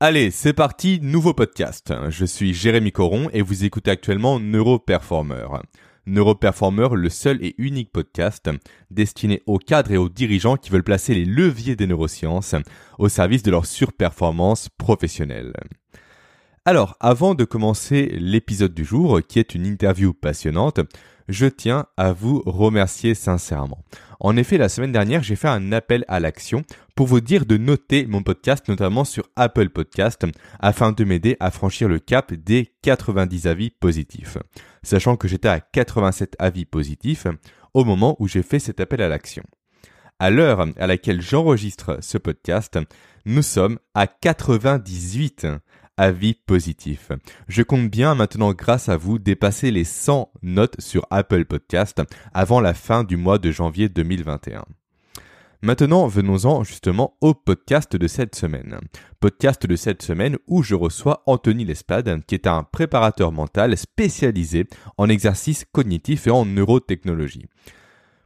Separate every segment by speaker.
Speaker 1: Allez, c'est parti, nouveau podcast. Je suis Jérémy Coron et vous écoutez actuellement Neuroperformer. Neuroperformer, le seul et unique podcast destiné aux cadres et aux dirigeants qui veulent placer les leviers des neurosciences au service de leur surperformance professionnelle. Alors, avant de commencer l'épisode du jour, qui est une interview passionnante, je tiens à vous remercier sincèrement. En effet, la semaine dernière, j'ai fait un appel à l'action pour vous dire de noter mon podcast, notamment sur Apple Podcast, afin de m'aider à franchir le cap des 90 avis positifs. Sachant que j'étais à 87 avis positifs au moment où j'ai fait cet appel à l'action. À l'heure à laquelle j'enregistre ce podcast, nous sommes à 98 avis positifs. Je compte bien maintenant, grâce à vous, dépasser les 100 notes sur Apple Podcast avant la fin du mois de janvier 2021. Maintenant, venons-en justement au podcast de cette semaine. Podcast de cette semaine où je reçois Anthony Lespade, qui est un préparateur mental spécialisé en exercice cognitif et en neurotechnologie.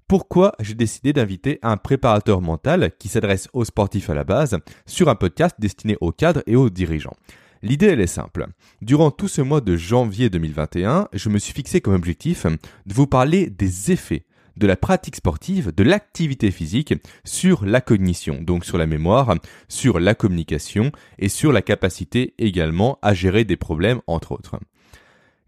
Speaker 1: Pourquoi j'ai décidé d'inviter un préparateur mental qui s'adresse aux sportifs à la base sur un podcast destiné aux cadres et aux dirigeants? L'idée, elle est simple. Durant tout ce mois de janvier 2021, je me suis fixé comme objectif de vous parler des effets de la pratique sportive, de l'activité physique sur la cognition, donc sur la mémoire, sur la communication et sur la capacité également à gérer des problèmes entre autres.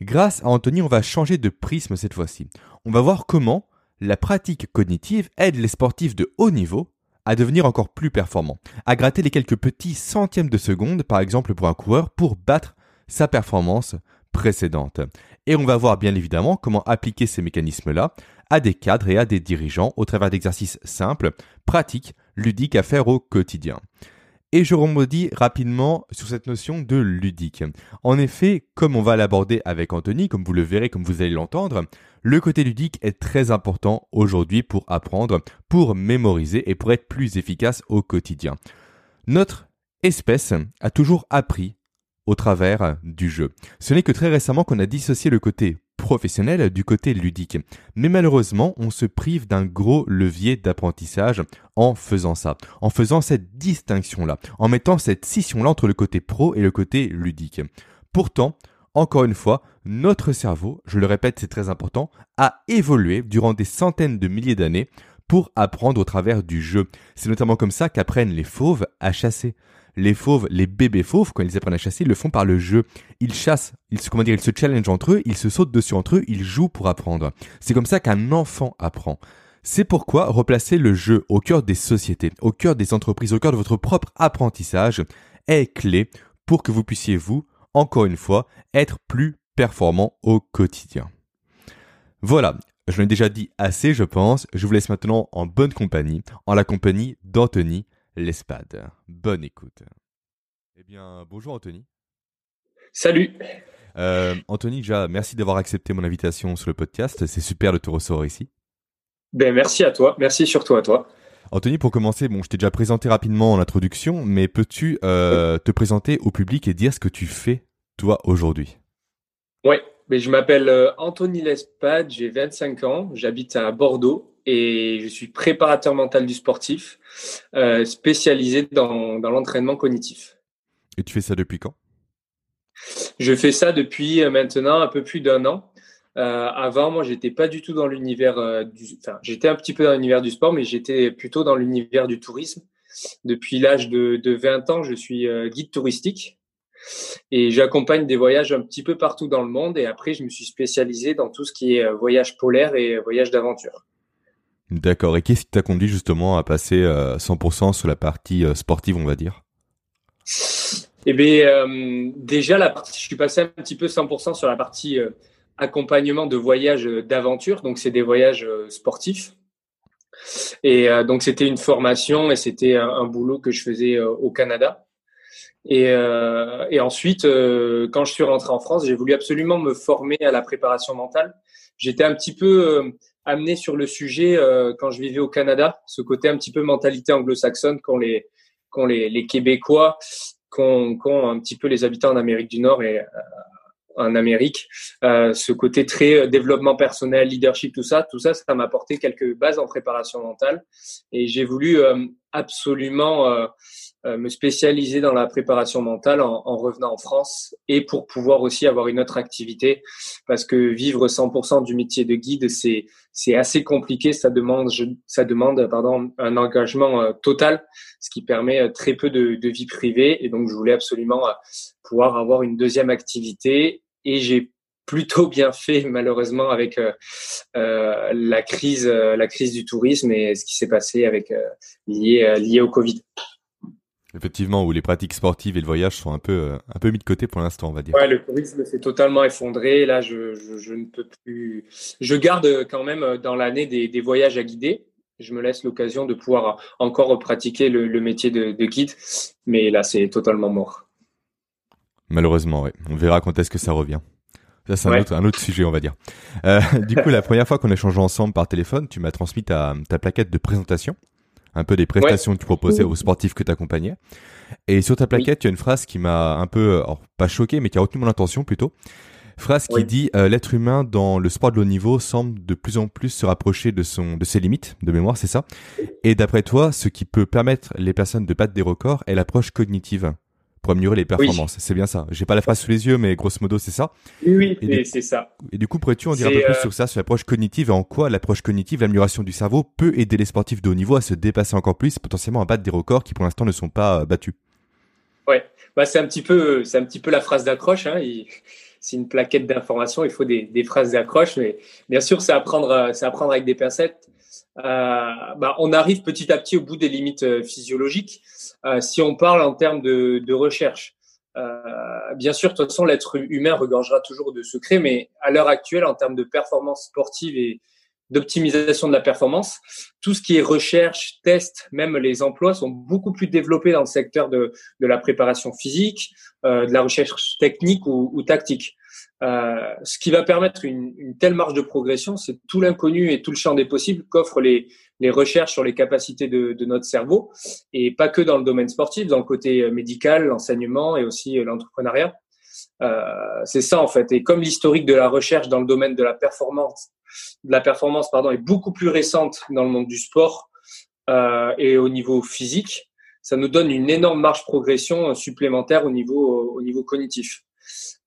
Speaker 1: Grâce à Anthony, on va changer de prisme cette fois-ci. On va voir comment la pratique cognitive aide les sportifs de haut niveau à devenir encore plus performant, à gratter les quelques petits centièmes de seconde, par exemple pour un coureur, pour battre sa performance précédente. Et on va voir bien évidemment comment appliquer ces mécanismes-là à des cadres et à des dirigeants au travers d'exercices simples, pratiques, ludiques à faire au quotidien. Et je remodis rapidement sur cette notion de ludique. En effet, comme on va l'aborder avec Anthony, comme vous le verrez, comme vous allez l'entendre, le côté ludique est très important aujourd'hui pour apprendre, pour mémoriser et pour être plus efficace au quotidien. Notre espèce a toujours appris au travers du jeu. Ce n'est que très récemment qu'on a dissocié le côté professionnel du côté ludique. Mais malheureusement, on se prive d'un gros levier d'apprentissage en faisant ça, en faisant cette distinction-là, en mettant cette scission-là entre le côté pro et le côté ludique. Pourtant, encore une fois, notre cerveau, je le répète, c'est très important, a évolué durant des centaines de milliers d'années pour apprendre au travers du jeu. C'est notamment comme ça qu'apprennent les fauves à chasser les fauves, les bébés fauves, quand ils apprennent à chasser, ils le font par le jeu. Ils chassent, ils se, comment dire, ils se challenge entre eux, ils se sautent dessus entre eux, ils jouent pour apprendre. C'est comme ça qu'un enfant apprend. C'est pourquoi replacer le jeu au cœur des sociétés, au cœur des entreprises, au cœur de votre propre apprentissage est clé pour que vous puissiez, vous, encore une fois, être plus performant au quotidien. Voilà, je l'ai déjà dit assez, je pense. Je vous laisse maintenant en bonne compagnie, en la compagnie d'Anthony, l'ESPAD. Bonne écoute. Eh bien, bonjour Anthony.
Speaker 2: Salut.
Speaker 1: Euh, Anthony, déjà, merci d'avoir accepté mon invitation sur le podcast. C'est super de te recevoir ici.
Speaker 2: Ben, merci à toi. Merci surtout à toi.
Speaker 1: Anthony, pour commencer, bon, je t'ai déjà présenté rapidement en introduction, mais peux-tu euh, te présenter au public et dire ce que tu fais, toi, aujourd'hui?
Speaker 2: Oui, mais je m'appelle euh, Anthony Lespade, j'ai 25 ans, j'habite à Bordeaux et je suis préparateur mental du sportif, euh, spécialisé dans, dans l'entraînement cognitif.
Speaker 1: Et tu fais ça depuis quand?
Speaker 2: Je fais ça depuis maintenant un peu plus d'un an. Euh, avant, moi, j'étais pas du tout dans l'univers euh, du, enfin, j'étais un petit peu dans l'univers du sport, mais j'étais plutôt dans l'univers du tourisme. Depuis l'âge de, de 20 ans, je suis euh, guide touristique et j'accompagne des voyages un petit peu partout dans le monde. Et après, je me suis spécialisé dans tout ce qui est voyage polaire et voyage d'aventure.
Speaker 1: D'accord. Et qu'est-ce qui t'a conduit justement à passer 100% euh, sur la partie sportive, on va dire?
Speaker 2: Eh bien, déjà, la partie, je suis passé un petit peu 100% sur la partie accompagnement de voyages d'aventure. Donc, c'est des voyages sportifs. Et donc, c'était une formation et c'était un, boulot que je faisais au Canada. Et, et ensuite, quand je suis rentré en France, j'ai voulu absolument me former à la préparation mentale. J'étais un petit peu amené sur le sujet euh, quand je vivais au Canada, ce côté un petit peu mentalité anglo-saxonne qu'ont les, qu'ont les, les Québécois, qu'ont, qu'ont un petit peu les habitants en Amérique du Nord et euh, en Amérique, euh, ce côté très euh, développement personnel, leadership, tout ça, tout ça, ça m'a apporté quelques bases en préparation mentale. Et j'ai voulu absolument euh, me spécialiser dans la préparation mentale en, en, revenant en France et pour pouvoir aussi avoir une autre activité. Parce que vivre 100% du métier de guide c'est c'est assez compliqué. Ça demande je, ça demande pardon un engagement euh, total ce qui permet euh, très peu de, de, vie privée. Et donc je voulais absolument pouvoir avoir une deuxième activité et j'ai plutôt bien fait malheureusement avec euh, la crise la crise du tourisme et ce qui s'est passé avec lié lié au Covid.
Speaker 1: Effectivement, où les pratiques sportives et le voyage sont un peu, euh, un peu mis de côté pour l'instant, on va dire.
Speaker 2: Ouais, le tourisme s'est totalement effondré. Là, je, je, je, ne peux plus. Je garde quand même euh, dans l'année des, des, voyages à guider. Je me laisse l'occasion de pouvoir encore pratiquer le, le métier de, de, guide, mais là, c'est totalement mort.
Speaker 1: Malheureusement, oui. On verra quand est-ce que ça revient. Ça, c'est un, autre, un autre sujet, on va dire. Euh, du coup, la première fois qu'on a échangé ensemble par téléphone, tu m'as transmis ta, ta plaquette de présentation un peu des prestations que tu proposais aux sportifs que tu accompagnais. Et sur ta plaquette, tu as une phrase qui m'a un peu, pas choqué, mais qui a retenu mon attention plutôt. Phrase qui dit euh, l'être humain dans le sport de haut niveau semble de plus en plus se rapprocher de son de ses limites de mémoire, c'est ça? Et d'après toi, ce qui peut permettre les personnes de battre des records est l'approche cognitive? Pour améliorer les performances. C'est bien ça. J'ai pas la phrase sous les yeux, mais grosso modo, c'est ça.
Speaker 2: Oui, oui c'est ça.
Speaker 1: Et du coup, pourrais-tu en dire un peu plus euh, sur ça, sur l'approche cognitive et en quoi l'approche cognitive, l'amélioration du cerveau peut aider les sportifs de haut niveau à se dépasser encore plus, potentiellement à battre des records qui pour l'instant ne sont pas euh, battus?
Speaker 2: Ouais, bah, c'est un petit peu, c'est un petit peu la phrase d'accroche. Hein. C'est une plaquette d'information. Il faut des, des phrases d'accroche, mais bien sûr, c'est apprendre, c'est apprendre avec des pincettes. Euh, bah, on arrive petit à petit au bout des limites euh, physiologiques. Euh, si on parle en termes de, de recherche, bien sûr, de toute façon, l'être humain regorgera toujours de secrets, mais à l'heure actuelle, en termes de performance sportive et d'optimisation de la performance, tout ce qui est recherche, test, même les emplois sont beaucoup plus développés dans le secteur de, de la préparation physique, euh, de la recherche technique ou, ou tactique. Euh, ce qui va permettre une, une telle marge de progression, c'est tout l'inconnu et tout le champ des possibles qu'offrent les, les recherches sur les capacités de, de, notre cerveau, et pas que dans le domaine sportif, dans le côté médical, l'enseignement et aussi l'entrepreneuriat. Euh, c'est ça en fait. Et comme l'historique de la recherche dans le domaine de la performance, de la performance pardon, est beaucoup plus récente dans le monde du sport euh, et au niveau physique, ça nous donne une énorme marge progression supplémentaire au niveau au niveau cognitif.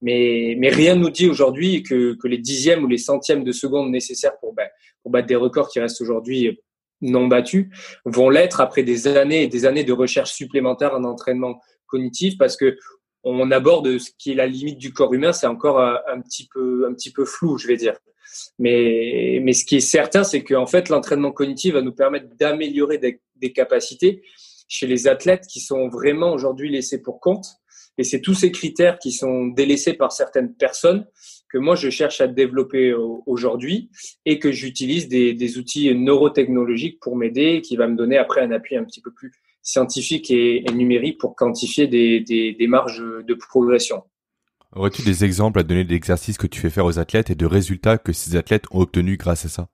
Speaker 2: Mais, rien ne nous dit aujourd'hui que, les dixièmes ou les centièmes de seconde nécessaires pour, ben, pour battre des records qui restent aujourd'hui non battus vont l'être après des années et des années de recherche supplémentaire en entraînement cognitif parce que on aborde ce qui est la limite du corps humain, c'est encore un, un, petit peu flou, je vais dire. Mais ce qui est certain, c'est qu'en fait l'entraînement cognitif va nous permettre d'améliorer des capacités chez les athlètes qui sont vraiment aujourd'hui laissés pour compte et c'est tous ces critères qui sont délaissés par certaines personnes que moi je cherche à développer aujourd'hui et que j'utilise des, des, outils neurotechnologiques pour m'aider, qui va me donner après un appui un petit peu plus scientifique et, et numérique pour quantifier des, des, des marges de progression.
Speaker 1: Aurais-tu des exemples à donner d'exercices que tu fais faire aux athlètes et de résultats que ces athlètes ont obtenus grâce à ça?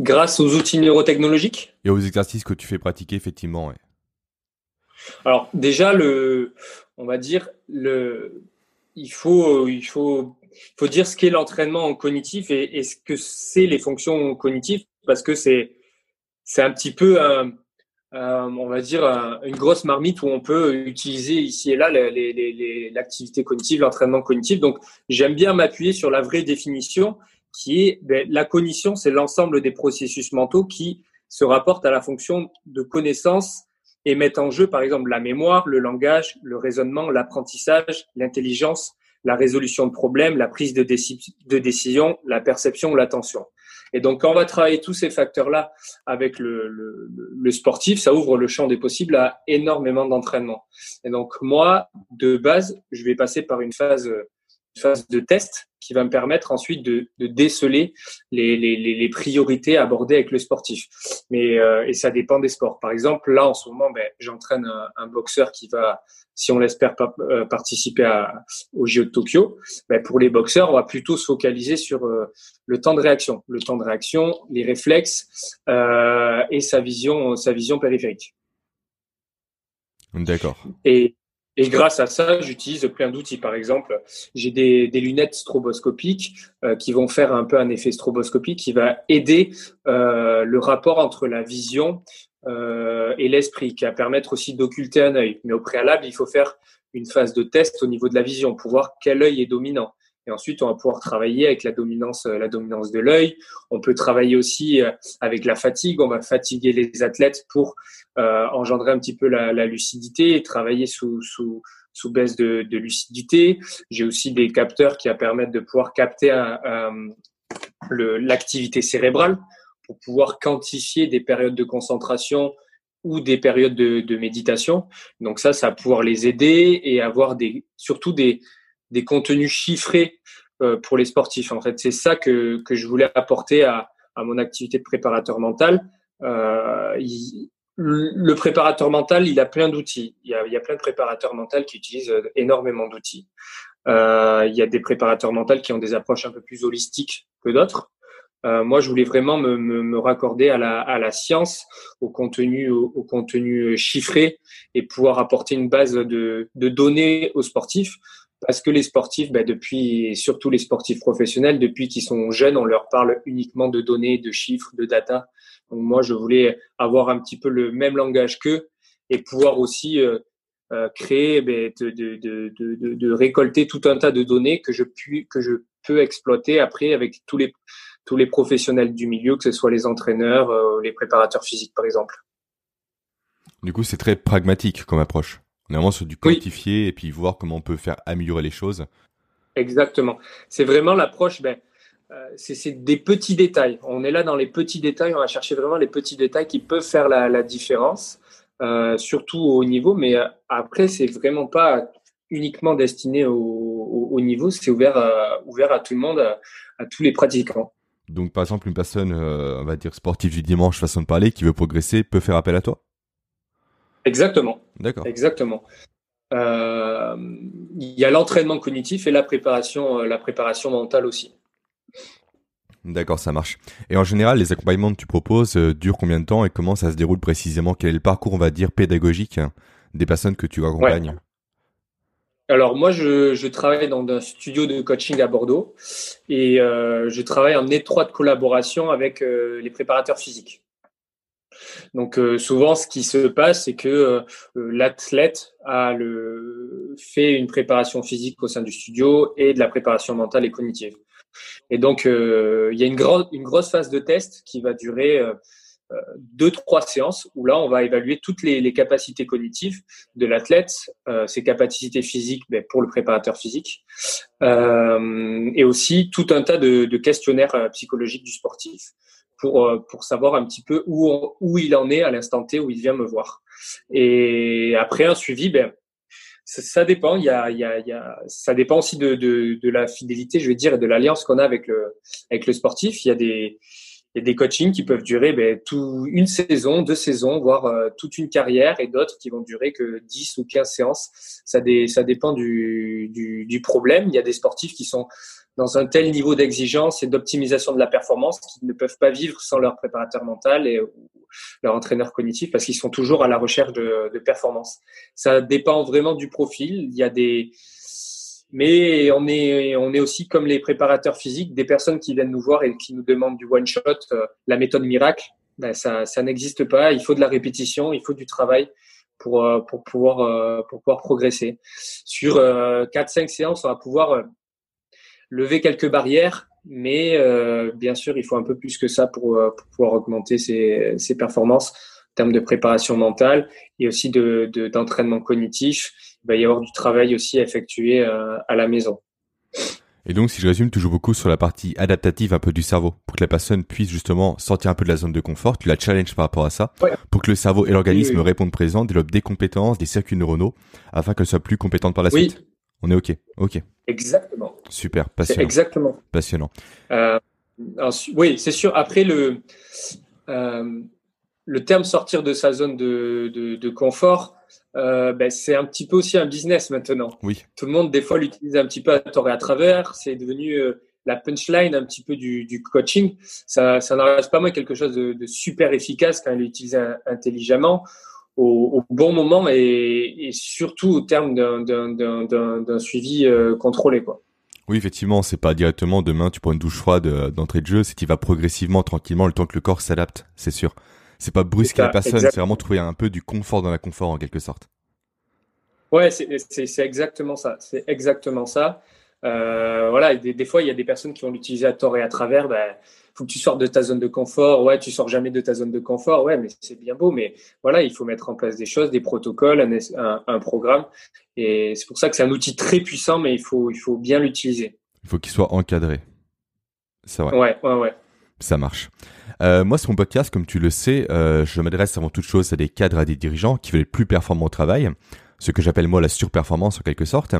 Speaker 2: Grâce aux outils neurotechnologiques?
Speaker 1: Et aux exercices que tu fais pratiquer, effectivement. Ouais.
Speaker 2: Alors déjà le, on va dire le, il faut il faut faut dire ce qu'est l'entraînement cognitif et, ce que c'est les fonctions cognitives parce que c'est c'est un petit peu un, on va dire une grosse marmite où on peut utiliser ici et là l'activité cognitive, l'entraînement cognitif. Donc j'aime bien m'appuyer sur la vraie définition qui est ben, la cognition, c'est l'ensemble des processus mentaux qui se rapportent à la fonction de connaissance et mettent en jeu, par exemple, la mémoire, le langage, le raisonnement, l'apprentissage, l'intelligence, la résolution de problèmes, la prise de, de décision, la perception, l'attention. Et donc, quand on va travailler tous ces facteurs-là avec le, le, le, sportif, ça ouvre le champ des possibles à énormément d'entraînement. Et donc, moi, de base, je vais passer par une phase phase de test qui va me permettre ensuite de, de déceler les, les, les, priorités abordées avec le sportif. Mais euh, et ça dépend des sports. Par exemple, là en ce moment, ben, j'entraîne un, un, boxeur qui va, si on l'espère, euh, participer à, au JO de Tokyo. Ben, pour les boxeurs, on va plutôt se focaliser sur euh, le temps de réaction, le temps de réaction, les réflexes euh, et sa vision, sa vision périphérique.
Speaker 1: D'accord.
Speaker 2: Et et grâce à ça, j'utilise plein d'outils. Par exemple, j'ai des, lunettes stroboscopiques euh, qui vont faire un peu un effet stroboscopique qui va aider euh, le rapport entre la vision et l'esprit, qui va permettre aussi d'occulter un œil. Mais au préalable, il faut faire une phase de test au niveau de la vision pour voir quel œil est dominant. Et ensuite, on va pouvoir travailler avec la dominance, la dominance de l'œil. On peut travailler aussi avec la fatigue. On va fatiguer les athlètes pour engendrer un petit peu la, lucidité et travailler sous, sous, sous baisse de, de lucidité. J'ai aussi des capteurs qui permettent de pouvoir capter l'activité cérébrale pour pouvoir quantifier des périodes de concentration ou des périodes de, de, méditation. Donc ça, ça va pouvoir les aider et avoir des, surtout des, des contenus chiffrés euh, pour les sportifs. En fait, c'est ça que, que je voulais apporter à, à mon activité de préparateur mental. Euh, le préparateur mental, il a plein d'outils. Il, il, y a plein de préparateurs mentaux qui utilisent euh, énormément d'outils. Euh, il y a des préparateurs mentaux qui ont des approches un peu plus holistiques que d'autres. Euh, moi, je voulais vraiment me, me, me raccorder à la, à la, science, au contenu, au, au, contenu chiffré et pouvoir apporter une base de, de données aux sportifs. Parce que les sportifs, ben depuis, surtout les sportifs professionnels, depuis qu'ils sont jeunes, on leur parle uniquement de données, de chiffres, de data. Donc moi, je voulais avoir un petit peu le même langage qu'eux et pouvoir aussi euh, euh, créer, ben, de, de, de, de, récolter tout un tas de données que je, puis, que je peux exploiter après avec tous les, tous les professionnels du milieu, que ce soit les entraîneurs, euh, les préparateurs physiques par exemple.
Speaker 1: Du coup, c'est très pragmatique comme approche. On est vraiment sur du quantifier et puis voir comment on peut faire améliorer les choses.
Speaker 2: Exactement. C'est vraiment l'approche, ben, euh, c'est des petits détails. On est là dans les petits détails, on va chercher vraiment les petits détails qui peuvent faire la, la différence, euh, surtout au haut niveau, mais euh, après, c'est vraiment pas uniquement destiné au, au, au niveau, c'est ouvert, à, ouvert à tout le monde, à, à, tous les pratiquants.
Speaker 1: Donc, par exemple, une personne, euh, on va dire sportive du dimanche, façon de parler, qui veut progresser, peut faire appel à toi?
Speaker 2: Exactement.
Speaker 1: D'accord.
Speaker 2: Exactement. Euh, il y a l'entraînement cognitif et la préparation, la préparation mentale aussi.
Speaker 1: D'accord, ça marche. Et en général, les accompagnements que tu proposes euh, durent combien de temps et comment ça se déroule précisément? Quel est le parcours, on va dire, pédagogique hein, des personnes que tu accompagnes? Ouais.
Speaker 2: Alors moi, je, je, travaille dans un studio de coaching à Bordeaux et euh, je travaille en étroite collaboration avec euh, les préparateurs physiques. Donc euh, souvent, ce qui se passe, c'est que euh, l'athlète a fait une préparation physique au sein du studio et de la préparation mentale et cognitive. Et donc, euh, il y a une, grosse phase de test qui va durer deux, trois séances où là, on va évaluer toutes les, capacités cognitives de l'athlète, ses capacités physiques ben, pour le préparateur physique, et aussi tout un tas de questionnaires psychologiques du sportif pour, pour savoir un petit peu où, où il en est à l'instant T où il vient me voir. Et après un suivi, ben, ça, ça, dépend. Il y a, il y a, il y a, ça dépend aussi de, de, de, la fidélité, je veux dire, et de l'alliance qu'on a avec le, avec le sportif. Il y a des, il y a des coachings qui peuvent durer ben, tout, une saison, deux saisons, voire euh, toute une carrière, et d'autres qui vont durer que 10 ou 15 séances. Ça, dé, ça dépend du, du, du, problème. Il y a des sportifs qui sont dans un tel niveau d'exigence et d'optimisation de la performance qu'ils ne peuvent pas vivre sans leur préparateur mental et leur entraîneur cognitif parce qu'ils sont toujours à la recherche de, de performance. Ça dépend vraiment du profil. Il y a des, mais on est, on est aussi comme les préparateurs physiques, des personnes qui viennent nous voir et qui nous demandent du one shot, euh, la méthode miracle. Ben ça, ça n'existe pas. Il faut de la répétition, il faut du travail pour, euh, pour pouvoir, euh, pour pouvoir progresser. Sur quatre, cinq séances, on va pouvoir lever quelques barrières, mais euh, bien sûr, il faut un peu plus que ça pour, pour pouvoir augmenter ses, ses, performances en termes de préparation mentale et aussi de, de, d'entraînement cognitif. Il va y avoir du travail aussi à effectuer euh, à la maison.
Speaker 1: Et donc, si je résume, toujours beaucoup sur la partie adaptative un peu du cerveau, pour que la personne puisse justement sortir un peu de la zone de confort, tu la challenge par rapport à ça,
Speaker 2: ouais.
Speaker 1: pour que le cerveau et l'organisme oui, oui. répondent présent, développent des compétences, des circuits neuronaux, afin qu'elle soit plus compétente par la
Speaker 2: oui.
Speaker 1: suite. On est OK. OK.
Speaker 2: Exactement.
Speaker 1: Super, passionnant.
Speaker 2: Exactement.
Speaker 1: Passionnant.
Speaker 2: Euh, oui, c'est sûr. Après, le, euh, le terme sortir de sa zone de, de, de confort, euh, ben, c'est un petit peu aussi un business maintenant.
Speaker 1: Oui.
Speaker 2: Tout le monde, des fois, l'utilise un petit peu à tort et à travers. C'est devenu euh, la punchline un petit peu du, du coaching. Ça, ça n'en reste pas moins quelque chose de, de super efficace quand il est utilisé intelligemment au, au, bon moment et, et, surtout au terme d'un suivi euh, contrôlé. Quoi.
Speaker 1: Oui, effectivement, c'est pas directement demain tu prends une douche froide d'entrée de jeu, c'est qu'il va progressivement, tranquillement, le temps que le corps s'adapte, c'est sûr. C'est pas brusquer la personne, c'est vraiment trouver un peu du confort dans la confort en quelque sorte.
Speaker 2: Ouais, c'est exactement ça. C'est exactement ça. Euh, voilà, des, des, fois, il y a des personnes qui vont l'utiliser à tort et à travers. Ben, faut que tu sortes de ta zone de confort. Ouais, tu sors jamais de ta zone de confort. Ouais, mais c'est bien beau. Mais voilà, il faut mettre en place des choses, des protocoles, un, un, programme. Et c'est pour ça que c'est un outil très puissant, mais il faut, il faut bien l'utiliser.
Speaker 1: Il faut qu'il soit encadré.
Speaker 2: C'est vrai. Ouais, ouais, ouais.
Speaker 1: Ça marche. Euh, moi, sur mon podcast, comme tu le sais, euh, je m'adresse avant toute chose à des cadres, à des dirigeants qui veulent être plus performants au travail, ce que j'appelle moi la surperformance en quelque sorte.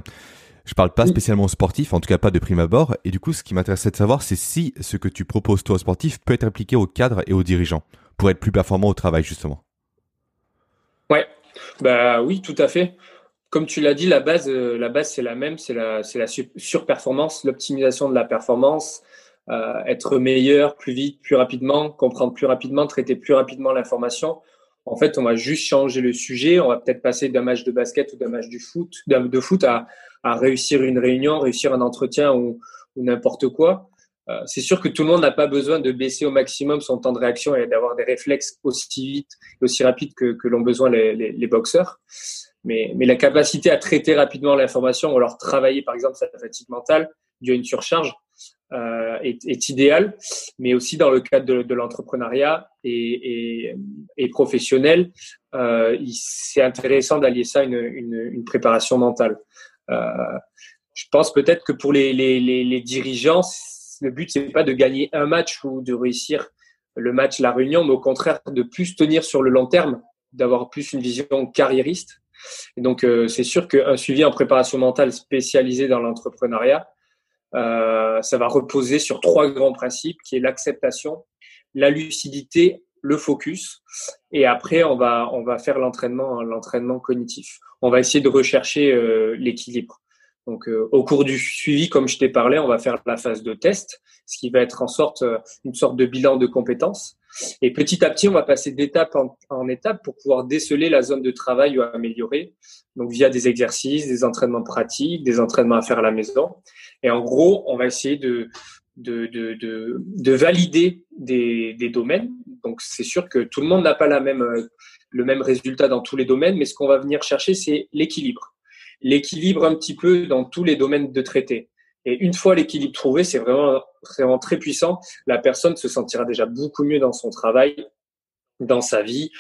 Speaker 1: Je parle pas spécialement aux sportifs, en tout cas pas de prime abord. Et du coup, ce qui m'intéressait de savoir, c'est si ce que tu proposes toi aux sportifs peut être appliqué aux cadres et aux dirigeants pour être plus performant au travail justement.
Speaker 2: Ouais, bah oui, tout à fait. Comme tu l'as dit, la base, euh, la base c'est la même, c'est la, c'est la surperformance, l'optimisation de la performance, euh, être meilleur plus vite, plus rapidement, comprendre plus rapidement, traiter plus rapidement l'information. En fait, on va juste changer le sujet. On va peut-être passer d'un match de basket ou d'un match du foot, de foot à, à réussir une réunion, réussir un entretien ou, ou n'importe quoi. Euh, c'est sûr que tout le monde n'a pas besoin de baisser au maximum son temps de réaction et d'avoir des réflexes aussi vite aussi rapides que, que l'ont besoin les, les, les, boxeurs. Mais, mais la capacité à traiter rapidement l'information ou alors travailler par exemple sa fatigue mentale due à une surcharge euh, est, est, idéal. Mais aussi dans le cadre de, de l'entrepreneuriat et, et, et, professionnel, euh, c'est intéressant d'allier ça à une, une, une préparation mentale. Euh, je pense peut-être que pour les, les, les, dirigeants, le but c'est pas de gagner un match ou de réussir le match, la réunion, mais au contraire de plus tenir sur le long terme, d'avoir plus une vision carriériste. Et donc euh, c'est sûr qu'un suivi en préparation mentale spécialisé dans l'entrepreneuriat, euh, ça va reposer sur trois grands principes, qui est l'acceptation, la lucidité, le focus, et après on va on va faire l'entraînement l'entraînement cognitif on va essayer de rechercher euh, l'équilibre. Donc, euh, au cours du suivi, comme je t'ai parlé, on va faire la phase de test, ce qui va être en sorte euh, une sorte de bilan de compétences. Et petit à petit, on va passer d'étape en, en, étape pour pouvoir déceler la zone de travail ou améliorer. Donc, via des exercices, des entraînements pratiques, des entraînements à faire à la maison. Et en gros, on va essayer de, de, de, de, de valider des, des domaines. Donc, c'est sûr que tout le monde n'a pas la même le même résultat dans tous les domaines, mais ce qu'on va venir chercher, c'est l'équilibre. L'équilibre un petit peu dans tous les domaines de traité. Et une fois l'équilibre trouvé, c'est vraiment, vraiment très puissant. La personne se sentira déjà beaucoup mieux dans son travail, dans sa vie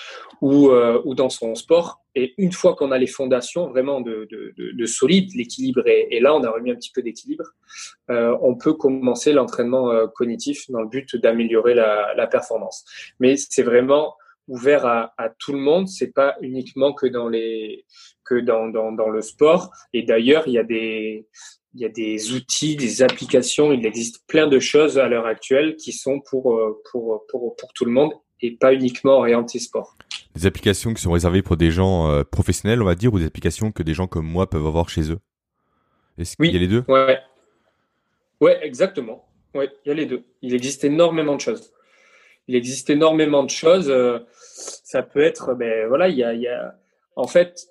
Speaker 2: ou, euh, ou dans son sport. Et une fois qu'on a les fondations vraiment de, de, de, solide, l'équilibre est, là, on a remis un petit peu d'équilibre, euh, on peut commencer l'entraînement euh, cognitif dans le but d'améliorer la performance. Mais c'est vraiment ouvert à, à, tout le monde. C'est pas uniquement que dans les que dans, dans, dans le sport. Et d'ailleurs, il y a des il y a des outils, des applications. Il existe plein de choses à l'heure actuelle qui sont pour euh, pour pour pour tout le monde et pas uniquement orientées sport.
Speaker 1: Des applications qui sont réservées pour des gens euh, professionnels, on va dire, ou des applications que des gens comme moi peuvent avoir chez eux? Est-ce qu'il y a les deux?
Speaker 2: Ouais. Ouais, exactement. Ouais, il y a les deux. Il existe énormément de choses il existe énormément de choses. Euh, ça peut être, ben voilà, il y a, il y a en fait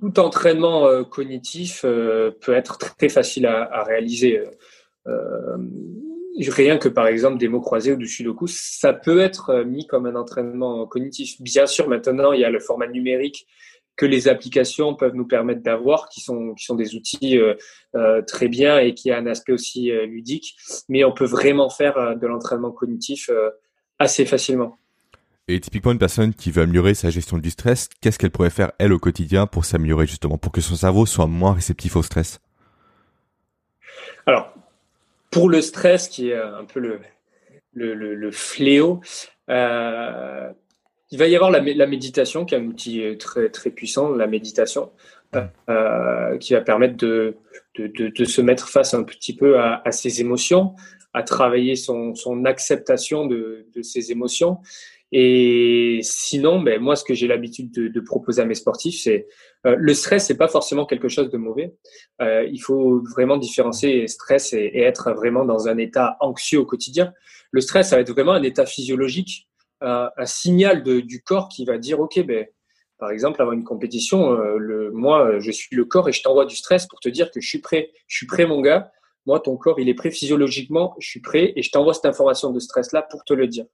Speaker 2: tout entraînement euh, cognitif euh, peut être très facile à, réaliser. rien que par exemple des mots croisés ou du sudoku, ça peut être mis comme un entraînement cognitif. Bien sûr, maintenant il y a le format numérique que les applications peuvent nous permettre d'avoir, qui sont qui sont des outils très bien et qui a un aspect aussi ludique. Mais on peut vraiment faire de l'entraînement cognitif assez facilement.
Speaker 1: Et typiquement, une personne qui veut améliorer sa gestion du stress, qu'est-ce qu'elle pourrait faire, elle, au quotidien, pour s'améliorer, justement, pour que son cerveau soit moins réceptif au stress?
Speaker 2: Alors, pour le stress, qui est un peu le, le, le, fléau, euh, il va y avoir la, la, méditation, qui est un outil très, très puissant, la méditation, euh, qui va permettre de, de, de, de, se mettre face un petit peu à, à ses émotions, à travailler son, son acceptation de, de, ses émotions. Et sinon, ben, moi, ce que j'ai l'habitude de, de, proposer à mes sportifs, c'est euh, le stress, c'est pas forcément quelque chose de mauvais. Euh, il faut vraiment différencier stress et, être vraiment dans un état anxieux au quotidien. Le stress, ça va être vraiment un état physiologique, euh, un signal de, du corps qui va dire, ok, ben, par exemple, avant une compétition, euh, le, moi, je suis le corps et je t'envoie du stress pour te dire que je suis prêt, je suis prêt, mon gars moi, ton corps, il est prêt physiologiquement, je suis prêt et je t'envoie cette information de stress-là pour te le dire.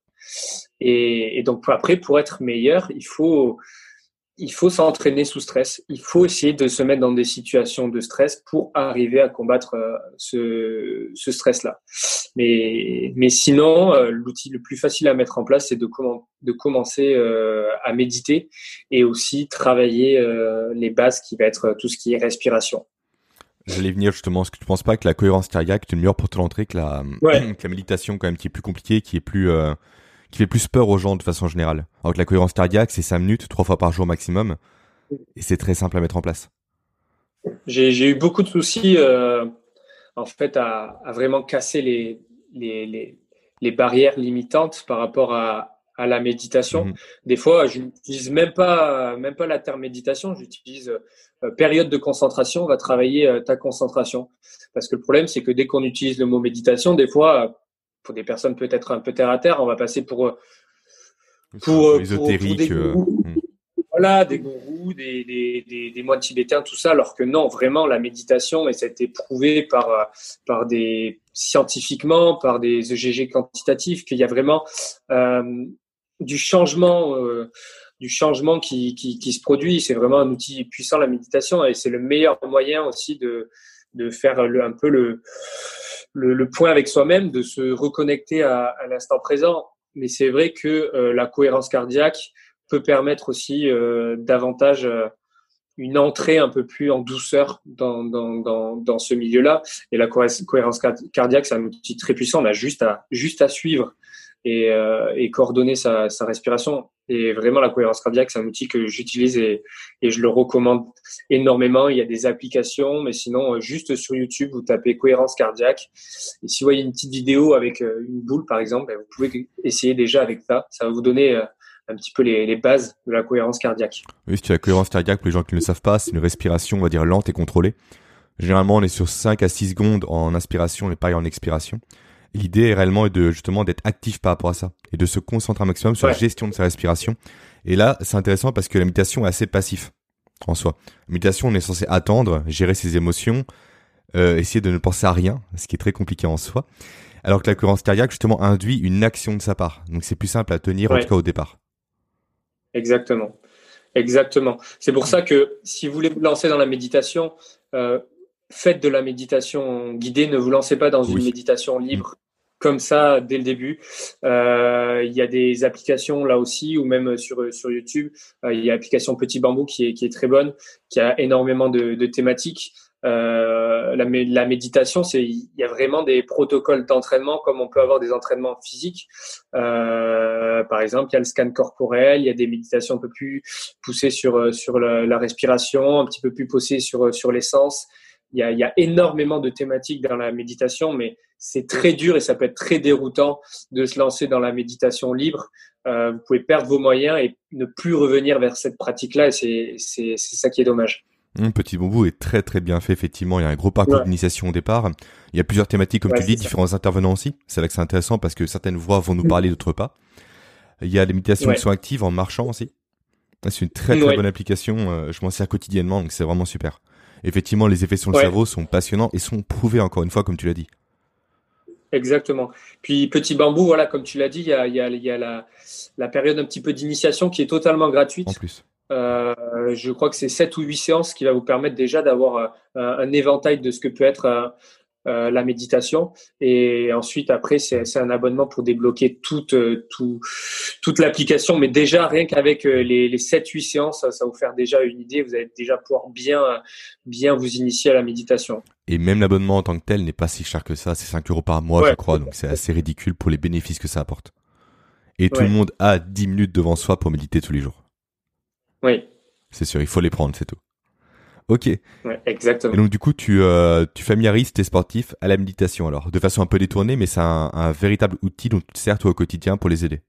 Speaker 2: Et, et, donc, après, pour être meilleur, il faut, il faut s'entraîner sous stress. Il faut essayer de se mettre dans des situations de stress pour arriver à combattre euh, ce, stress-là. Mais, mais sinon, euh, l'outil le plus facile à mettre en place, c'est de, de commencer euh, à méditer et aussi travailler les bases qui va être tout ce qui est respiration.
Speaker 1: J'allais venir justement, est-ce que tu penses pas que la cohérence cardiaque est une meilleure porte d'entrée que la, que la méditation quand même qui est plus compliquée, qui est plus qui fait plus peur aux gens de façon générale? Alors que la cohérence cardiaque, c'est 5 minutes, trois fois par jour maximum, et c'est très simple à mettre en place.
Speaker 2: J'ai eu beaucoup de soucis euh, en fait à, vraiment casser les, les, les, barrières limitantes par rapport à, à la méditation. Mhm. Des fois, je n'utilise même pas, même pas la terme méditation, j'utilise euh, période de concentration, on va travailler euh, ta concentration. Parce que le problème, c'est que dès qu'on utilise le mot méditation, des fois, pour des personnes peut-être un peu terre à terre, on va passer pour euh,
Speaker 1: pour, euh, ésotérique. Euh.
Speaker 2: Voilà, des gourous, des, des, des, moines tibétains, tout ça, alors que non, vraiment, la méditation, et ça a été prouvé par, par des scientifiquement, par des EGG quantitatifs, qu'il y a vraiment du changement, du changement qui, qui, se produit. C'est vraiment un outil puissant, la méditation, et c'est le meilleur moyen aussi de, de faire un peu le, le, point avec soi-même, de se reconnecter à, l'instant présent. Mais c'est vrai que euh, la cohérence cardiaque peut permettre aussi euh, davantage euh, une entrée un peu plus en douceur dans, dans, dans, dans ce milieu-là. Et la cohérence cardiaque, c'est un outil très puissant. On a juste à, juste à suivre et, euh, et coordonner sa, respiration. Et vraiment, la cohérence cardiaque, c'est un outil que j'utilise et, je le recommande énormément. Il y a des applications, mais sinon, euh, juste sur YouTube, vous tapez cohérence cardiaque. Et si vous voyez une petite vidéo avec euh, une boule, par exemple, ben, vous pouvez essayer déjà avec ça. Ça va vous donner un petit peu les, les, bases de la cohérence cardiaque.
Speaker 1: Oui, si tu as la cohérence cardiaque, pour les gens qui ne le savent pas, c'est une respiration, on va dire, lente et contrôlée. Généralement, on est sur 5 à 6 secondes en inspiration et pareil en expiration. L'idée est réellement de justement d'être actif par rapport à ça et de se concentrer un maximum sur la gestion de sa respiration. Et là, c'est intéressant parce que la méditation est assez passif en soi. La méditation, on est censé attendre, gérer ses émotions, euh, essayer de ne penser à rien, ce qui est très compliqué en soi. Alors que la cohérence cardiaque, justement, induit une action de sa part. Donc c'est plus simple à tenir, en tout cas au départ.
Speaker 2: Exactement. Exactement. C'est pour ça que si vous voulez vous lancer dans la méditation, euh, faites de la méditation guidée, ne vous lancez pas dans une méditation libre comme ça dès le début. Euh, il y a des applications là aussi, ou même sur, sur YouTube, euh, il y a l'application Petit Bambou qui est, qui est très bonne, qui a énormément de, de thématiques. Euh, la, la, méditation, c'est il y a vraiment des protocoles d'entraînement comme on peut avoir des entraînements physiques. Euh, par exemple, il y a le scan corporel, il y a des méditations un peu plus poussées sur sur la, la respiration, un petit peu plus poussées sur sur l'essence il y, a, il y a énormément de thématiques dans la méditation, mais c'est très dur et ça peut être très déroutant de se lancer dans la méditation libre. Euh, vous pouvez perdre vos moyens et ne plus revenir vers cette pratique-là, et c'est ça qui est dommage.
Speaker 1: Mmh, Petit Bambou est très très bien fait, effectivement. Il y a un gros parcours d'initiation au départ. Il y a plusieurs thématiques, comme tu dis, différents intervenants aussi. C'est là que c'est intéressant parce que certaines voix vont nous mmh. parler, d'autres pas. Il y a les méditations qui sont actives en marchant aussi. C'est une très très bonne application. Euh, je m'en sers quotidiennement, donc c'est vraiment super effectivement, les effets sur le cerveau sont passionnants et sont prouvés encore une fois, comme tu l'as dit.
Speaker 2: Exactement. Puis Petit Bambou, voilà, comme tu l'as dit, il y a, y a, y a la, la, période un petit peu d'initiation qui est totalement gratuite.
Speaker 1: En plus.
Speaker 2: Euh, je crois que c'est 7 ou 8 séances qui va vous permettre déjà d'avoir un, un, éventail de ce que peut être un, euh, la méditation. Et ensuite, après, c'est un abonnement pour débloquer toute, euh, tout, toute l'application. Mais déjà, rien qu'avec euh, les, les 7-8 séances, ça, va vous faire déjà une idée. Vous allez déjà pouvoir bien, bien vous initier à la méditation.
Speaker 1: Et même l'abonnement en tant que tel n'est pas si cher que ça. C'est 5 euros par mois, je crois. Donc c'est assez ridicule pour les bénéfices que ça apporte. Et tout le monde a 10 minutes devant soi pour méditer tous les jours.
Speaker 2: Oui.
Speaker 1: C'est sûr, il faut les prendre, c'est tout. Ok.
Speaker 2: exactement.
Speaker 1: Et donc du coup, tu, euh, tu familiarises tes sportifs à la méditation alors, de façon un peu détournée, mais c'est un, véritable outil dont tu te sers toi au quotidien pour les aider.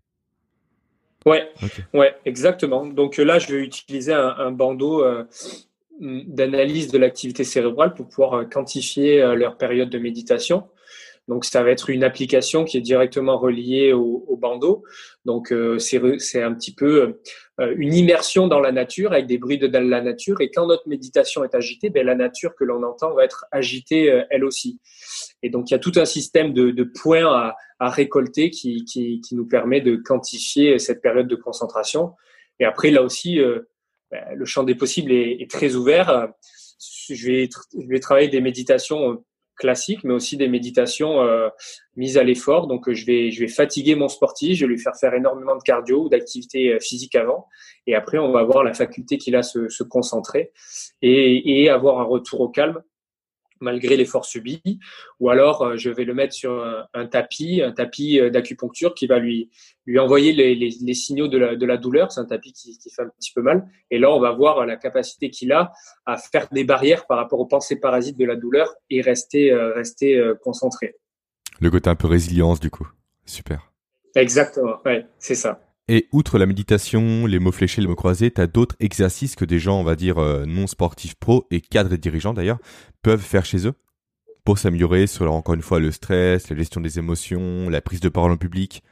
Speaker 2: Ouais, ouais, exactement. Donc là, je vais utiliser un, bandeau euh, d'analyse de l'activité cérébrale pour pouvoir euh, quantifier leur période de méditation. Donc ça va être une application qui est directement reliée au, au bandeau. Donc euh, c'est un petit peu euh, une immersion dans la nature avec des bruits de la nature. Et quand notre méditation est agitée, ben, la nature que l'on entend va être agitée euh, elle aussi. Et donc il y a tout un système de, de points à, à récolter qui, qui, qui, nous permet de quantifier cette période de concentration. Et après là aussi, ben, le champ des possibles est, très ouvert. Je vais, travailler des méditations classiques, mais aussi des méditations euh, mises à l'effort. Donc, euh, je vais, fatiguer mon sportif, je vais lui faire faire énormément de cardio ou d'activité euh, physique avant, et après, on va avoir la faculté qu'il a se, se concentrer et avoir un retour au calme malgré l'effort subi, ou alors euh, je vais le mettre sur un, tapis, un tapis euh, d'acupuncture qui va lui lui envoyer les, les, les signaux de la, de la douleur. C'est un tapis qui, qui, fait un petit peu mal, et là on va voir la capacité qu'il a à faire des barrières par rapport aux pensées parasites de la douleur et rester euh, rester concentré.
Speaker 1: Le côté un peu résilience du coup, super.
Speaker 2: Exactement, ouais, c'est ça.
Speaker 1: Et outre la méditation, les mots fléchés, les mots croisés, tu as d'autres exercices que des gens, on va dire, euh, non sportifs pro et cadres et dirigeants d'ailleurs, peuvent faire chez eux pour s'améliorer sur, encore une fois, le stress, la gestion des émotions, la prise de parole en public,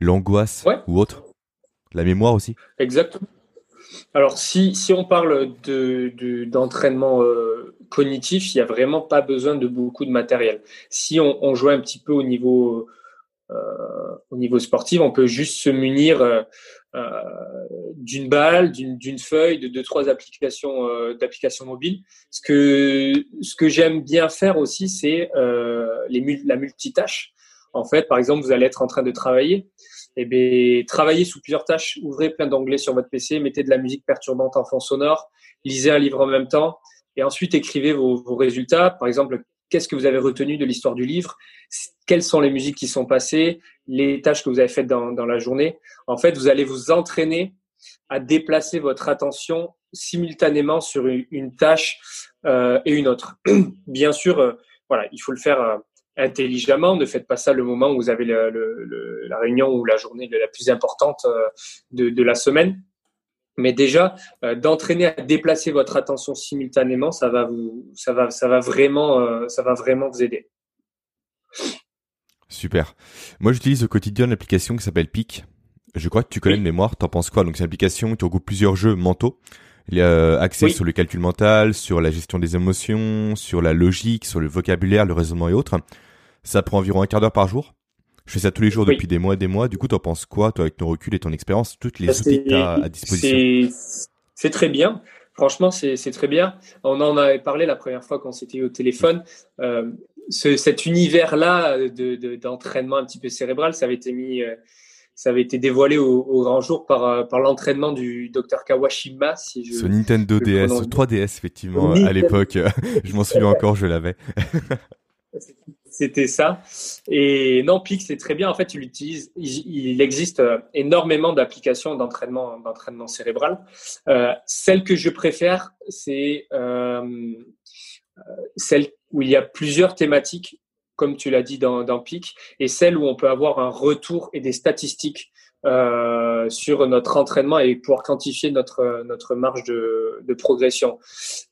Speaker 1: l'angoisse ou autre. La mémoire aussi.
Speaker 2: Exactement. Alors, si, si on parle de, d'entraînement euh, cognitif, il n'y a vraiment pas besoin de beaucoup de matériel. Si on, on joue un petit peu au niveau au niveau sportif, on peut juste se munir euh, euh, d'une balle, d'une feuille, de deux trois applications d'applications mobiles. Ce que ce que j'aime bien faire aussi, c'est les la multitâche. En fait, par exemple, vous allez être en train de travailler. eh bien, travaillez sous plusieurs tâches, ouvrez plein d'onglets sur votre PC, mettez de la musique perturbante en fond sonore, lisez un livre en même temps, et ensuite écrivez vos, vos résultats. Par exemple, qu'est-ce que vous avez retenu de l'histoire du livre, quelles sont les musiques qui sont passées, les tâches que vous avez faites dans, la journée? En fait, vous allez vous entraîner à déplacer votre attention simultanément sur une, tâche euh, et une autre. Bien sûr, euh, voilà, il faut le faire euh, intelligemment. Ne faites pas ça le moment où vous avez la réunion ou la journée la plus importante de la semaine. Mais déjà, euh, d'entraîner à déplacer votre attention simultanément, ça va vous, ça va, ça va vraiment, euh, ça va vraiment vous aider.
Speaker 1: Super. Moi, j'utilise au quotidien une application qui s'appelle PIC. Je crois que tu connais oui. de mémoire. T'en penses quoi? Donc, c'est une application qui regroupe plusieurs jeux mentaux. Il y a accès oui. sur le calcul mental, sur la gestion des émotions, sur la logique, sur le vocabulaire, le raisonnement et autres. Ça prend environ un quart d'heure par jour. Je fais ça tous les jours oui. depuis des mois et des mois. Du coup, t'en penses quoi, toi, avec ton recul et ton expérience, toutes les outils que as à disposition?
Speaker 2: C'est très bien. Franchement, c'est très bien. On en avait parlé la première fois quand c'était au téléphone. Euh, ce, cet univers-là d'entraînement de, un petit peu cérébral, ça avait été mis, euh, ça avait été dévoilé au, au grand jour par, euh, par l'entraînement du docteur Kawashima. Si je,
Speaker 1: ce Nintendo DS, 3DS effectivement, Nintendo. à l'époque. je m'en souviens encore, je l'avais.
Speaker 2: C'était ça. Et non, Pic, c'est très bien. En fait, il utilise, il, il existe euh, énormément d'applications d'entraînement, d'entraînement cérébral. Euh, celle que je préfère, c'est euh, celle où il y a plusieurs thématiques, comme tu l'as dit dans, dans PIC, et celle où on peut avoir un retour et des statistiques euh, sur notre entraînement et pouvoir quantifier notre, notre marge de, de progression.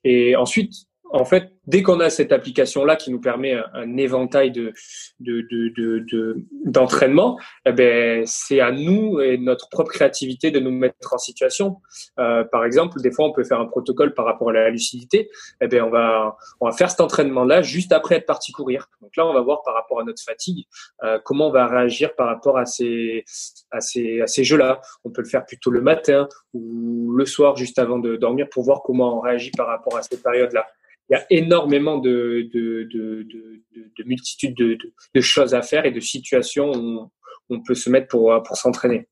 Speaker 2: Et ensuite, en fait, dès qu'on a cette application-là qui nous permet un, éventail de, de, de, de, d'entraînement, eh ben, c'est à nous et notre propre créativité de nous mettre en situation. Euh, par exemple, des fois, on peut faire un protocole par rapport à la lucidité. Eh ben, on va, on va faire cet entraînement-là juste après être parti courir. Donc là, on va voir par rapport à notre fatigue euh, comment on va réagir par rapport à ces, à ces, à ces jeux-là. On peut le faire plutôt le matin ou le soir juste avant de dormir pour voir comment on réagit par rapport à ces périodes-là il y a énormément de, de, de, de, de multitudes de, de, choses à faire et de situations où on peut se mettre pour, pour s'entraîner.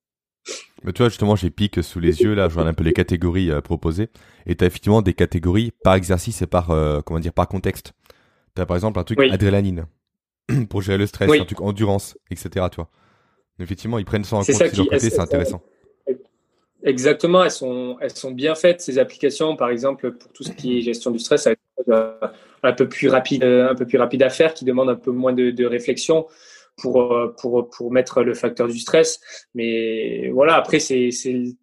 Speaker 1: Mais tu vois, justement, j'ai pique sous les yeux, là, je vois un peu les catégories euh, proposées. Et tu as effectivement des catégories par exercice et par, euh, comment dire, par contexte. Tu as par exemple un truc oui. adrénaline pour gérer le stress, oui. un truc endurance, etc. Tu vois. Effectivement, ils prennent ça en compte de leur côté, c'est intéressant.
Speaker 2: Exactement, elles sont, elles sont bien faites, ces applications, par exemple, pour tout ce qui est gestion du stress, un peu plus rapide, un peu plus rapide à faire, qui demande un peu moins de, de réflexion pour, pour, pour mettre le facteur du stress. Mais voilà, après, c'est, c'est,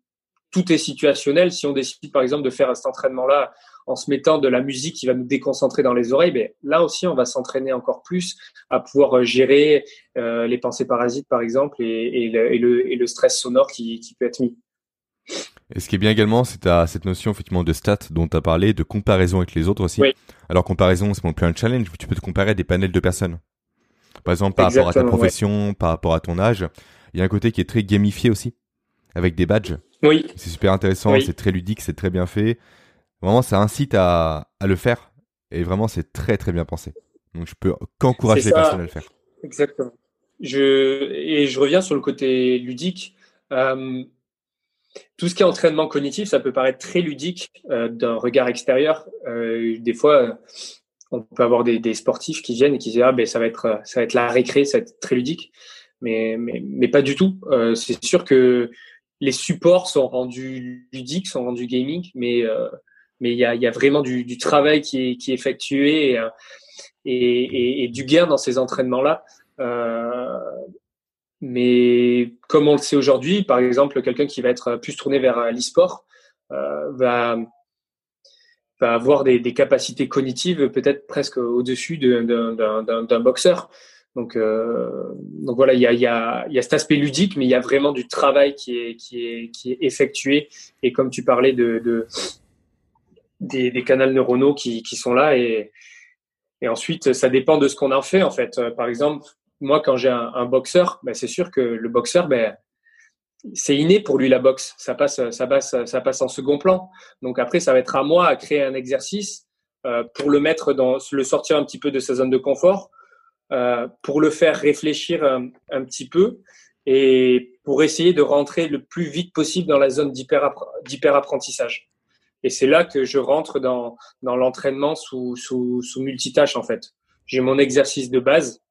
Speaker 2: tout est situationnel. Si on décide, par exemple, de faire cet entraînement-là en se mettant de la musique qui va nous déconcentrer dans les oreilles, ben, là aussi, on va s'entraîner encore plus à pouvoir euh, gérer euh, les pensées parasites, par exemple, et, le, stress sonore qui, peut être mis.
Speaker 1: Et ce qui est bien également, c'est cette notion effectivement de stats dont tu as parlé, de comparaison avec les autres aussi. Alors comparaison, c'est plus un challenge, tu peux te comparer à des panels de personnes. Par exemple, par rapport à ta profession, par rapport à ton âge. Il y a un côté qui est très gamifié aussi, avec des badges.
Speaker 2: Oui.
Speaker 1: C'est super intéressant, c'est très ludique, c'est très bien fait. Vraiment, ça incite à, à le faire. Et vraiment, c'est très très bien pensé. Donc, je peux qu'encourager les personnes à le faire.
Speaker 2: Exactement. Je, et je reviens sur le côté ludique. Euh, tout ce qui est entraînement cognitif, ça peut paraître très ludique euh, d'un regard extérieur. Euh, des fois, on peut avoir des, sportifs qui viennent et qui disent ah ben ça va être ça va être la récré, ça va être très ludique, mais pas du tout. Euh, c'est sûr que les supports sont rendus ludiques, sont rendus gaming, mais euh, il y a, vraiment du, travail qui est, effectué et, du gain dans ces entraînements-là. Euh, mais comme on le sait aujourd'hui, par exemple, quelqu'un qui va être plus tourné vers l'e-sport euh, va va avoir des, des capacités cognitives peut-être presque au-dessus d'un boxeur. Donc, euh, donc voilà, il y a, y, a, y a cet aspect ludique, mais il y a vraiment du travail qui est, qui est, qui est effectué. Et comme tu parlais de, de des, des canaux neuronaux qui, qui sont là, et, et ensuite, ça dépend de ce qu'on en fait en fait. Par exemple, moi, quand j'ai un, boxeur, ben, c'est sûr que le boxeur, ben, c'est inné pour lui la boxe. Ça passe, ça passe, ça passe en second plan. Donc après, ça va être à moi à créer un exercice euh, pour le mettre dans, le sortir un petit peu de sa zone de confort, euh, pour le faire réfléchir un, un, petit peu et pour essayer de rentrer le plus vite possible dans la zone d'hyper apprentissage. Et c'est là que je rentre dans, dans l'entraînement sous, sous, sous multitâche en fait. J'ai mon exercice de base.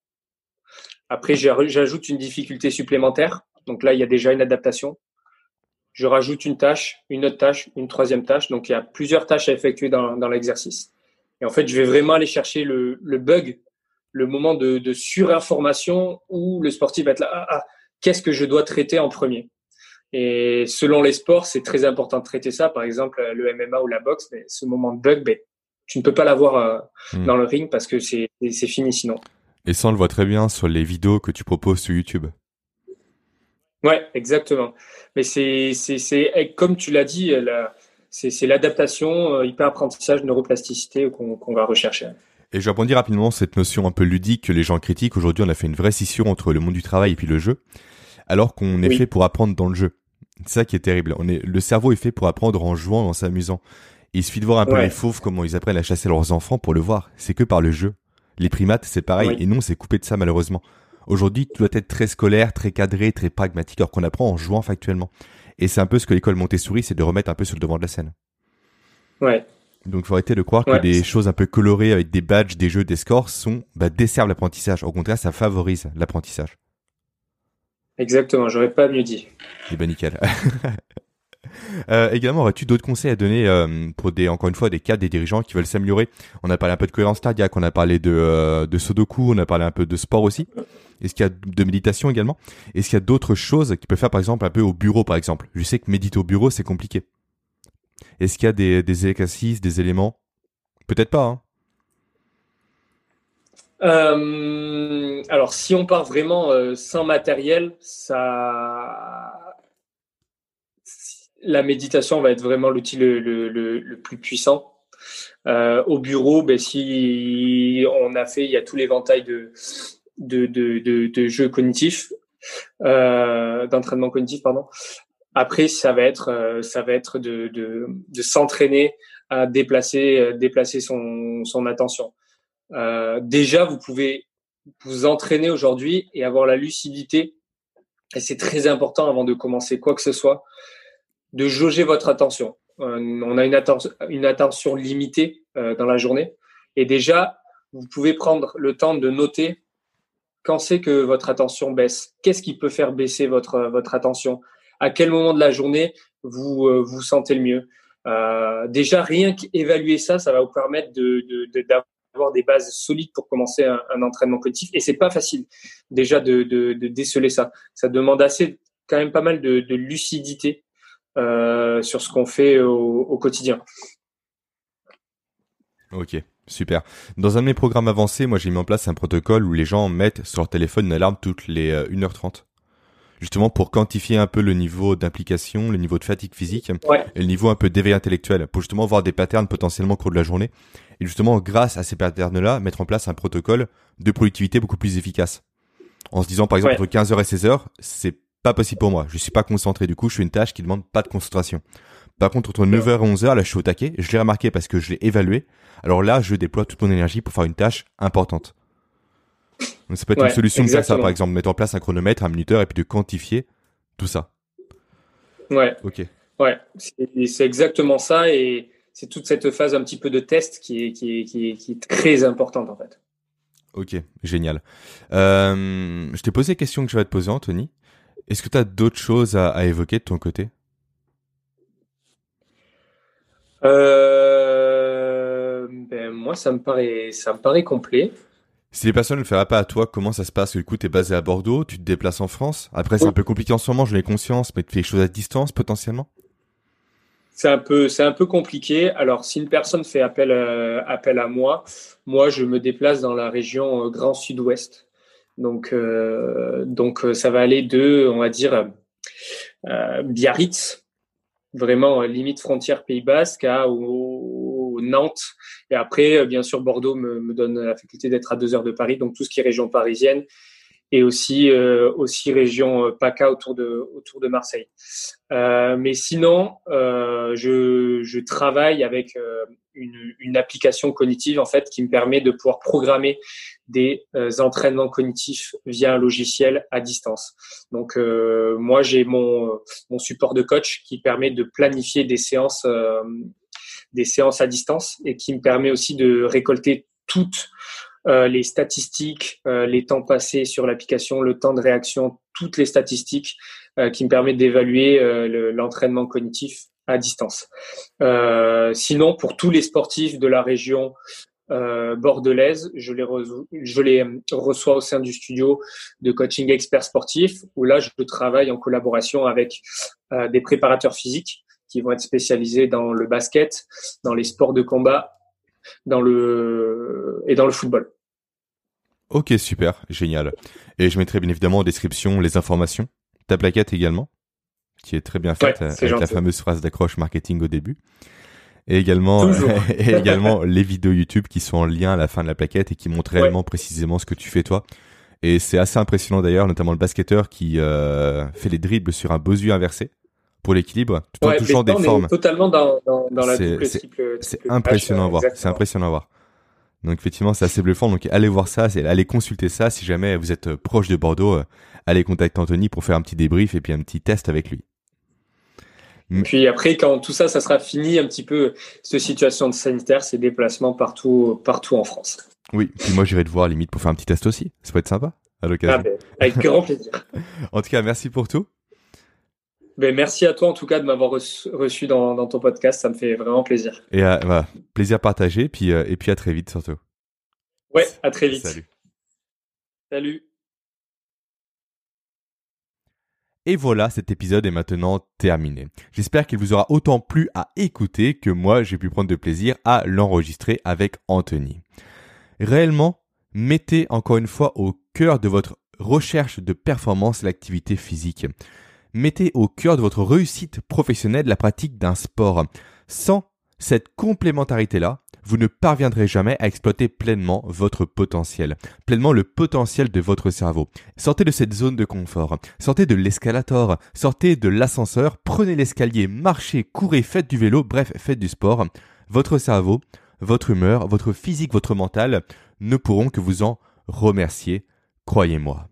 Speaker 2: Après, j'ajoute une difficulté supplémentaire donc là, il y a déjà une adaptation. Je rajoute une tâche, une autre tâche, une troisième tâche. Donc il y a plusieurs tâches à effectuer dans, l'exercice. Et en fait, je vais vraiment aller chercher le, bug, le moment de, surinformation où le sportif va être là. Ah, ah, qu'est-ce que je dois traiter en premier? Et selon les sports, c'est très important de traiter ça. Par exemple, le MMA ou la boxe, mais ce moment de bug, ben, tu ne peux pas l'avoir euh, hmm. dans le ring parce que c'est fini sinon.
Speaker 1: Et ça, on le voit très bien sur les vidéos que tu proposes sur YouTube.
Speaker 2: Ouais, exactement. Mais c'est, c'est, comme tu l'as dit, c'est, l'adaptation, euh, hyper-apprentissage, neuroplasticité qu'on, va rechercher.
Speaker 1: Et je rebondis rapidement cette notion un peu ludique que les gens critiquent. Aujourd'hui, on a fait une vraie scission entre le monde du travail et puis le jeu, alors qu'on est fait pour apprendre dans le jeu. C'est ça qui est terrible. On est, le cerveau est fait pour apprendre en jouant, en s'amusant. Il suffit de voir un peu les fauves, comment ils apprennent à chasser leurs enfants pour le voir. C'est que par le jeu. Les primates, c'est pareil. Et non, c'est coupé de ça, malheureusement. Aujourd'hui, tu dois être très scolaire, très cadré, très pragmatique, alors qu'on apprend en jouant factuellement. Et c'est un peu ce que l'école Montessori, c'est de remettre un peu sur le devant de la scène.
Speaker 2: Ouais.
Speaker 1: Donc, il faut arrêter de croire que des choses un peu colorées avec des badges, des jeux, des scores sont bah, desservent l'apprentissage. Au contraire, ça favorise l'apprentissage.
Speaker 2: Exactement, j'aurais pas mieux dit.
Speaker 1: Eh ben nickel. Euh, également, aurais-tu d'autres conseils à donner euh, pour des, encore une fois, des cadres, des dirigeants qui veulent s'améliorer? On a parlé un peu de cohérence cardiaque, on a parlé de, euh, de Sudoku, on a parlé un peu de sport aussi. Est-ce qu'il y a de méditation également? Est-ce qu'il y a d'autres choses qu'ils peuvent faire, par exemple, un peu au bureau, par exemple? Je sais que méditer au bureau, c'est compliqué. Est-ce qu'il y a des, des exercices, des éléments? Peut-être pas. Hein
Speaker 2: euh, alors, si on part vraiment sans matériel, ça la méditation va être vraiment l'outil le, plus puissant. Euh, au bureau, ben, si on a fait, il y a tout l'éventail de, de, de, jeux cognitifs, euh, d'entraînement cognitif, pardon. Après, ça va être, euh, ça va être de, de, s'entraîner à déplacer, déplacer son, son attention. déjà, vous pouvez vous entraîner aujourd'hui et avoir la lucidité. Et c'est très important avant de commencer quoi que ce soit de jauger votre attention. Euh, on a une, attention, une attention limitée euh, dans la journée. Et déjà, vous pouvez prendre le temps de noter quand c'est que votre attention baisse. Qu'est-ce qui peut faire baisser votre, votre attention? À quel moment de la journée vous euh, vous sentez le mieux? Déjà, rien qu'évaluer ça, ça va vous permettre de, d'avoir des bases solides pour commencer un, entraînement cognitif. Et c'est pas facile déjà de, de, déceler ça. Ça demande assez, quand même pas mal de, de lucidité euh, sur ce qu'on fait au, quotidien.
Speaker 1: Ok, super. Dans un de mes programmes avancés, moi j'ai mis en place un protocole où les gens mettent sur leur téléphone une alarme toutes les 1h30 justement pour quantifier un peu le niveau d'implication, le niveau de fatigue physique et le niveau un peu d'éveil intellectuel, pour justement voir des patterns potentiellement au cours de la journée. Et justement, grâce à ces patterns-là, mettre en place un protocole de productivité beaucoup plus efficace. En se disant, par exemple, entre 15h et 16h, c'est pas possible pour moi. Je suis pas concentré. Du coup, je fais une tâche qui demande pas de concentration. Par contre, entre 9h et 11h, là, je suis au taquet. Je l'ai remarqué parce que je l'ai évalué. Alors là, je déploie toute mon énergie pour faire une tâche importante. Donc ça peut être une solution de faire ça, par exemple, mettre en place un chronomètre, un minuteur, et puis de quantifier tout ça.
Speaker 2: Ouais. Ok. Ouais, c'est exactement ça, et c'est toute cette phase un petit peu de test qui est, qui est, qui est, très importante en fait.
Speaker 1: Ok, génial. Euh, je t'ai posé la question que je vais te poser, Anthony. Est-ce que tu as d'autres choses à, évoquer de ton côté?
Speaker 2: Euh, ben, Moi, ça me paraît, ça me paraît complet.
Speaker 1: Si les personnes ne le feraient pas à toi, comment ça se passe? Du coup, tu es basé à Bordeaux, tu te déplaces en France. Après, c'est un peu compliqué en ce moment, j'en ai conscience, mais tu fais les choses à distance potentiellement?
Speaker 2: C'est un peu c'est un peu compliqué. Alors si une personne fait appel euh, appel à moi, moi je me déplace dans la région euh, Grand Sud-Ouest. Donc euh, donc ça va aller de on va dire Biarritz, vraiment limite frontière Pays Basque à Nantes et après bien sûr Bordeaux me, donne la faculté d'être à deux heures de Paris. Donc tout ce qui est région parisienne et aussi euh, aussi région euh, PACA autour de autour de Marseille. Euh, mais sinon, euh, je, je travaille avec euh, une, une application cognitive en fait qui me permet de pouvoir programmer des entraînements cognitifs via un logiciel à distance. Donc moi j'ai mon mon support de coach qui permet de planifier des séances des séances à distance et qui me permet aussi de récolter toutes euh, les statistiques, euh, les temps passés sur l'application, le temps de réaction, toutes les statistiques euh, qui me permettent d'évaluer l'entraînement cognitif à distance. sinon, pour tous les sportifs de la région bordelaise, je les, je les reçois au sein du studio de coaching expert sportif, où là, je travaille en collaboration avec des préparateurs physiques qui vont être spécialisés dans le basket, dans les sports de combat dans le et dans le football.
Speaker 1: Ok, super, génial. Et je mettrai bien évidemment en description les informations, ta plaquette également, qui est très bien faite avec la fameuse phrase d'accroche marketing au début. Et également, et également les vidéos YouTube qui sont en lien à la fin de la plaquette et qui montrent réellement précisément ce que tu fais toi. Et c'est assez impressionnant d'ailleurs, notamment le basketteur qui euh, fait les dribbles sur un bosu inversé pour l'équilibre, tout en touchant des formes.
Speaker 2: Totalement dans, dans, dans la double
Speaker 1: C'est impressionnant à voir. C'est impressionnant à voir. Donc effectivement, c'est assez bluffant. Donc allez voir ça, allez consulter ça. Si jamais vous êtes euh, proche de Bordeaux, euh, allez contacter Anthony pour faire un petit débrief et puis un petit test avec lui.
Speaker 2: Puis après, quand tout ça, ça sera fini, un petit peu cette situation de sanitaire, ces déplacements partout, partout en France.
Speaker 1: Oui, puis moi j'irai te voir limite pour faire un petit test aussi. Ça peut être sympa à l'occasion. Ah
Speaker 2: ben, avec grand plaisir.
Speaker 1: en tout cas, merci pour tout.
Speaker 2: Ben, merci à toi en tout cas de m'avoir reçu, dans, ton podcast, ça me fait vraiment plaisir.
Speaker 1: Et euh, plaisir partagé, puis, euh, et puis à très vite surtout.
Speaker 2: Ouais, à très vite.
Speaker 1: Salut.
Speaker 2: Salut.
Speaker 1: Et voilà, cet épisode est maintenant terminé. J'espère qu'il vous aura autant plu à écouter que moi j'ai pu prendre de plaisir à l'enregistrer avec Anthony. Réellement, mettez encore une fois au cœur de votre recherche de performance l'activité physique mettez au cœur de votre réussite professionnelle la pratique d'un sport. Cette complémentarité-là, vous ne parviendrez jamais à exploiter pleinement votre potentiel, pleinement le potentiel de votre cerveau. Sortez de cette zone de confort, sortez de l'escalator, sortez de l'ascenseur, prenez l'escalier, marchez, courez, faites du vélo, bref, faites du sport. Votre cerveau, votre humeur, votre physique, votre mental ne pourront que vous en remercier, croyez-moi.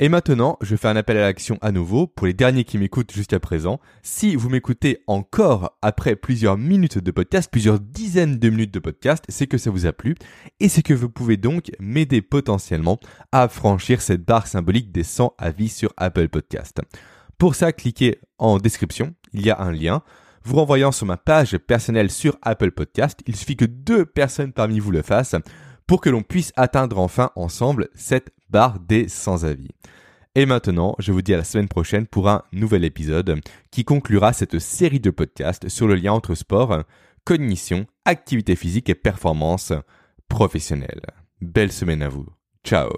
Speaker 1: Et maintenant, je fais un appel à l'action à nouveau pour les derniers qui m'écoutent jusqu'à présent. Si vous m'écoutez encore après plusieurs minutes de podcast, plusieurs dizaines de minutes de podcast, c'est que ça vous a plu et c'est que vous pouvez donc m'aider potentiellement à franchir cette barre symbolique des 100 avis sur Apple Podcast. Pour ça, cliquez en description, il y a un lien. Vous renvoyant sur ma page personnelle sur Apple Podcast, il suffit que deux personnes parmi vous le fassent pour que l'on puisse atteindre enfin ensemble cette barre des sans avis. Et maintenant, je vous dis à la semaine prochaine pour un nouvel épisode qui conclura cette série de podcasts sur le lien entre sport, cognition, activité physique et performance professionnelle. Belle semaine à vous. Ciao